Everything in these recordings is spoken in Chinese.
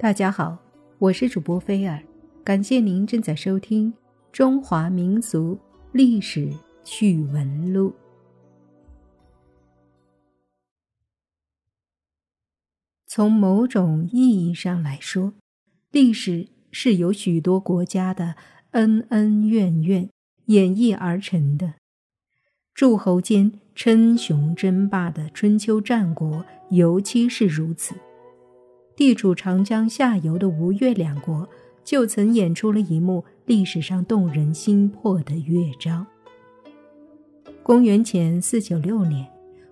大家好，我是主播菲尔，感谢您正在收听《中华民族历史趣闻录》。从某种意义上来说，历史是由许多国家的恩恩怨怨演绎而成的。诸侯间称雄争霸的春秋战国，尤其是如此。地处长江下游的吴越两国，就曾演出了一幕历史上动人心魄的乐章。公元前四九六年，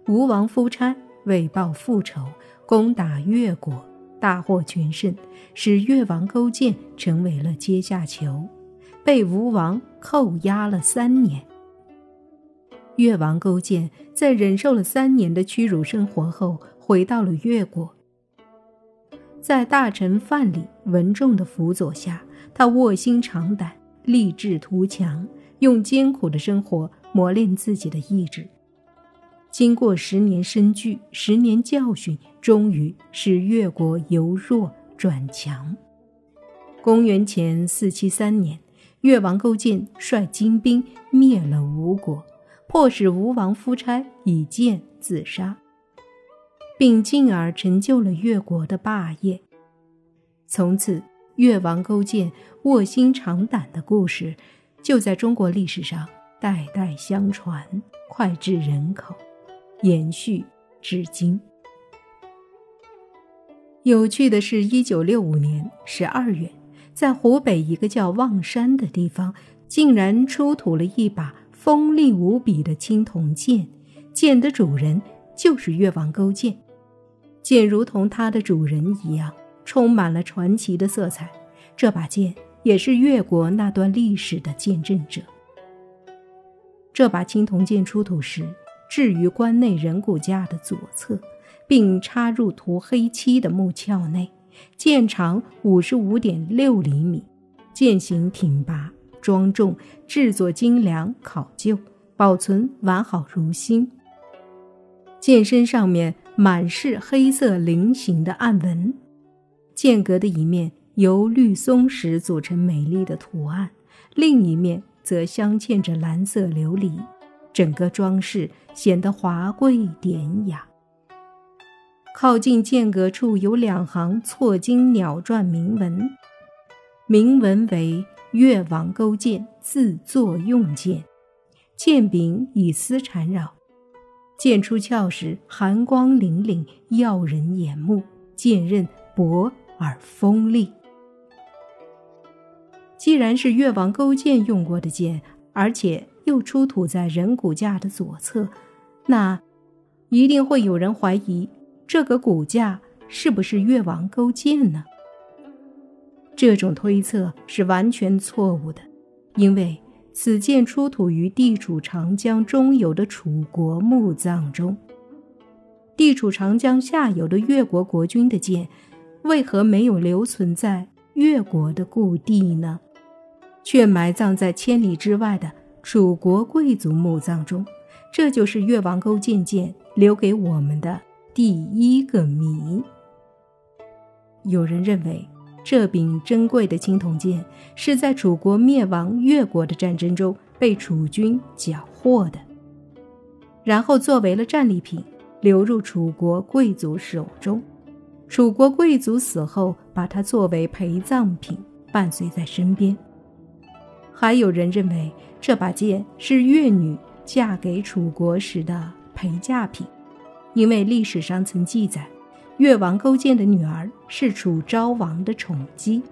吴王夫差为报复仇，攻打越国，大获全胜，使越王勾践成为了阶下囚，被吴王扣押了三年。越王勾践在忍受了三年的屈辱生活后，回到了越国。在大臣范蠡、文仲的辅佐下，他卧薪尝胆，立志图强，用艰苦的生活磨练自己的意志。经过十年深具，十年教训，终于使越国由弱转强。公元前四七三年，越王勾践率精兵灭了吴国，迫使吴王夫差以剑自杀。并进而成就了越国的霸业。从此，越王勾践卧薪尝胆的故事，就在中国历史上代代相传，脍炙人口，延续至今。有趣的是，一九六五年十二月，在湖北一个叫望山的地方，竟然出土了一把锋利无比的青铜剑，剑的主人就是越王勾践。剑如同它的主人一样，充满了传奇的色彩。这把剑也是越国那段历史的见证者。这把青铜剑出土时，置于关内人骨架的左侧，并插入涂黑漆的木鞘内。剑长五十五点六厘米，剑形挺拔庄重，制作精良考究，保存完好如新。剑身上面。满是黑色菱形的暗纹，剑阁的一面由绿松石组成美丽的图案，另一面则镶嵌着蓝色琉璃，整个装饰显得华贵典雅。靠近剑阁处有两行错金鸟篆铭文，铭文为“越王勾践自作用剑”，剑柄以丝缠绕。剑出鞘时，寒光凛凛，耀人眼目；剑刃薄而锋利。既然是越王勾践用过的剑，而且又出土在人骨架的左侧，那一定会有人怀疑这个骨架是不是越王勾践呢？这种推测是完全错误的，因为。此剑出土于地处长江中游的楚国墓葬中。地处长江下游的越国国君的剑，为何没有留存在越国的故地呢？却埋葬在千里之外的楚国贵族墓葬中？这就是越王勾践剑留给我们的第一个谜。有人认为。这柄珍贵的青铜剑是在楚国灭亡越国的战争中被楚军缴获的，然后作为了战利品流入楚国贵族手中。楚国贵族死后，把它作为陪葬品伴随在身边。还有人认为这把剑是越女嫁给楚国时的陪嫁品，因为历史上曾记载。越王勾践的女儿是楚昭王的宠姬。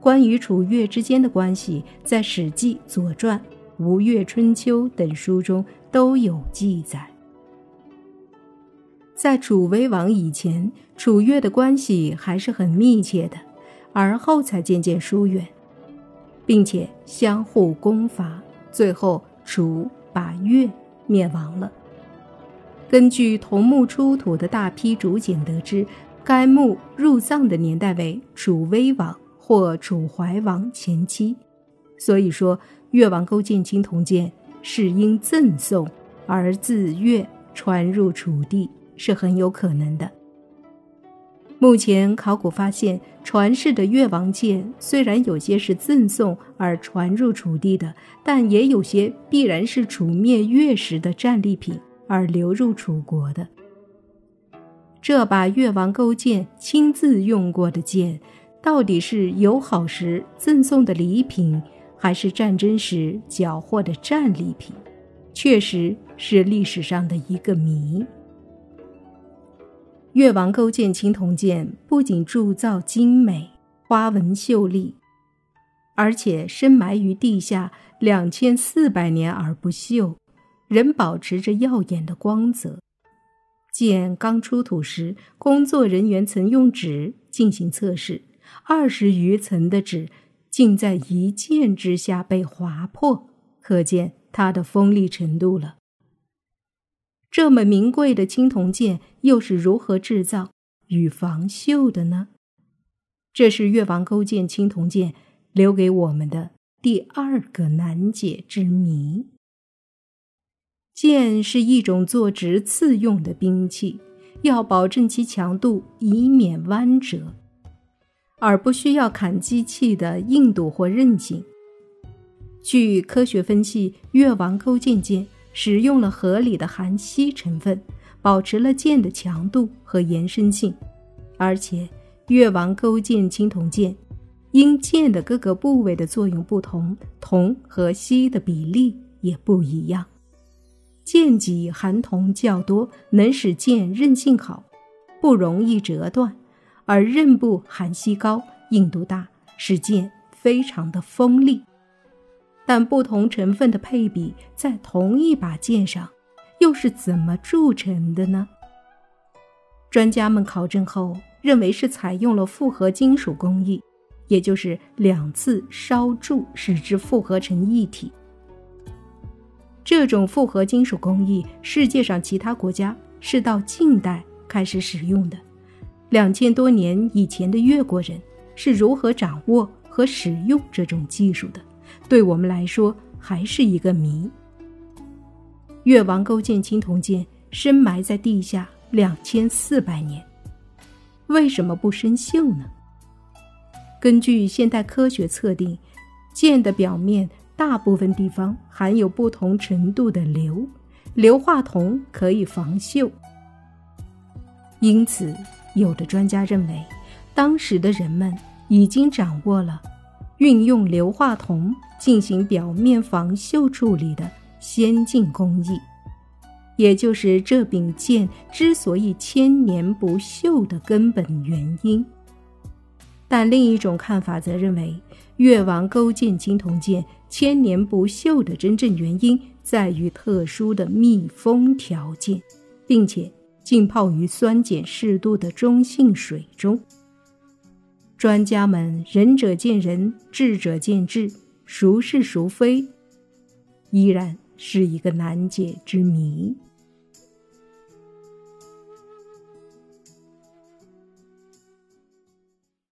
关于楚越之间的关系，在《史记》《左传》《吴越春秋》等书中都有记载。在楚威王以前，楚越的关系还是很密切的，而后才渐渐疏远，并且相互攻伐，最后楚把越灭亡了。根据同墓出土的大批竹简得知，该墓入葬的年代为楚威王或楚怀王前期，所以说越王勾践青铜剑是因赠送而自越传入楚地是很有可能的。目前考古发现，传世的越王剑虽然有些是赠送而传入楚地的，但也有些必然是楚灭越时的战利品而流入楚国的。这把越王勾践亲自用过的剑，到底是友好时赠送的礼品，还是战争时缴获的战利品，确实是历史上的一个谜。越王勾践青铜剑不仅铸造精美、花纹秀丽，而且深埋于地下两千四百年而不锈，仍保持着耀眼的光泽。剑刚出土时，工作人员曾用纸进行测试，二十余层的纸竟在一剑之下被划破，可见它的锋利程度了。这么名贵的青铜剑又是如何制造与防锈的呢？这是越王勾践青铜剑留给我们的第二个难解之谜。剑是一种做直刺用的兵器，要保证其强度，以免弯折，而不需要砍击器的硬度或韧性。据科学分析，越王勾践剑。使用了合理的含锡成分，保持了剑的强度和延伸性，而且越王勾践青铜剑因剑的各个部位的作用不同，铜和锡的比例也不一样。剑脊含铜较多，能使剑韧性好，不容易折断；而刃部含锡高，硬度大，使剑非常的锋利。但不同成分的配比在同一把剑上，又是怎么铸成的呢？专家们考证后认为是采用了复合金属工艺，也就是两次烧铸使之复合成一体。这种复合金属工艺，世界上其他国家是到近代开始使用的。两千多年以前的越国人是如何掌握和使用这种技术的？对我们来说还是一个谜。越王勾践青铜剑深埋在地下两千四百年，为什么不生锈呢？根据现代科学测定，剑的表面大部分地方含有不同程度的硫，硫化铜可以防锈。因此，有的专家认为，当时的人们已经掌握了。运用硫化铜进行表面防锈处理的先进工艺，也就是这柄剑之所以千年不锈的根本原因。但另一种看法则认为，越王勾践青铜剑千年不锈的真正原因在于特殊的密封条件，并且浸泡于酸碱适度的中性水中。专家们仁者见仁，智者见智，孰是孰非，依然是一个难解之谜。